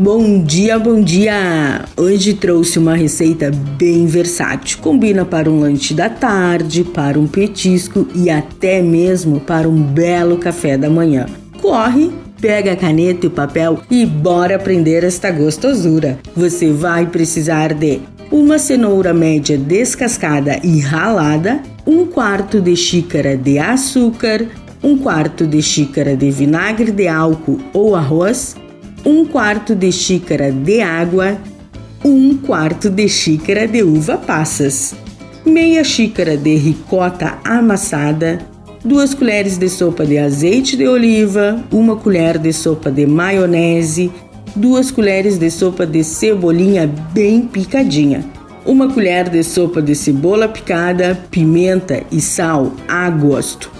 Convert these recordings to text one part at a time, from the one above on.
Bom dia, bom dia! Hoje trouxe uma receita bem versátil. Combina para um lanche da tarde, para um petisco e até mesmo para um belo café da manhã. Corre, pega a caneta e o papel e bora aprender esta gostosura. Você vai precisar de uma cenoura média descascada e ralada, um quarto de xícara de açúcar, um quarto de xícara de vinagre de álcool ou arroz, um quarto de xícara de água, um quarto de xícara de uva passas, meia xícara de ricota amassada, duas colheres de sopa de azeite de oliva, uma colher de sopa de maionese, duas colheres de sopa de cebolinha bem picadinha, uma colher de sopa de cebola picada, pimenta e sal a gosto.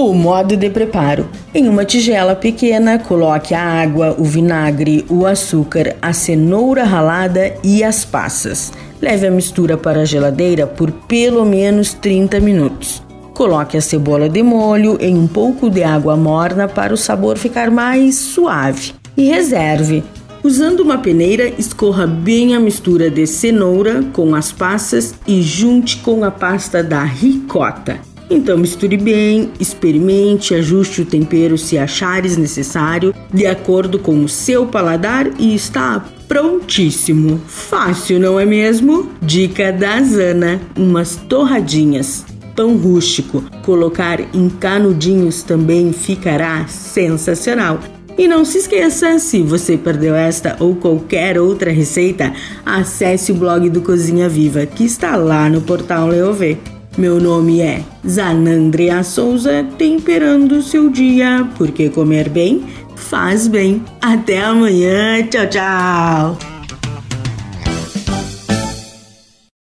O modo de preparo: em uma tigela pequena, coloque a água, o vinagre, o açúcar, a cenoura ralada e as passas. Leve a mistura para a geladeira por pelo menos 30 minutos. Coloque a cebola de molho em um pouco de água morna para o sabor ficar mais suave e reserve. Usando uma peneira, escorra bem a mistura de cenoura com as passas e junte com a pasta da ricota. Então misture bem, experimente, ajuste o tempero se achares necessário, de acordo com o seu paladar e está prontíssimo. Fácil, não é mesmo? Dica da Zana: umas torradinhas. Pão rústico, colocar em canudinhos também ficará sensacional. E não se esqueça, se você perdeu esta ou qualquer outra receita, acesse o blog do Cozinha Viva, que está lá no portal Leovê. Meu nome é Zanandrea Souza, temperando seu dia, porque comer bem faz bem. Até amanhã, tchau, tchau!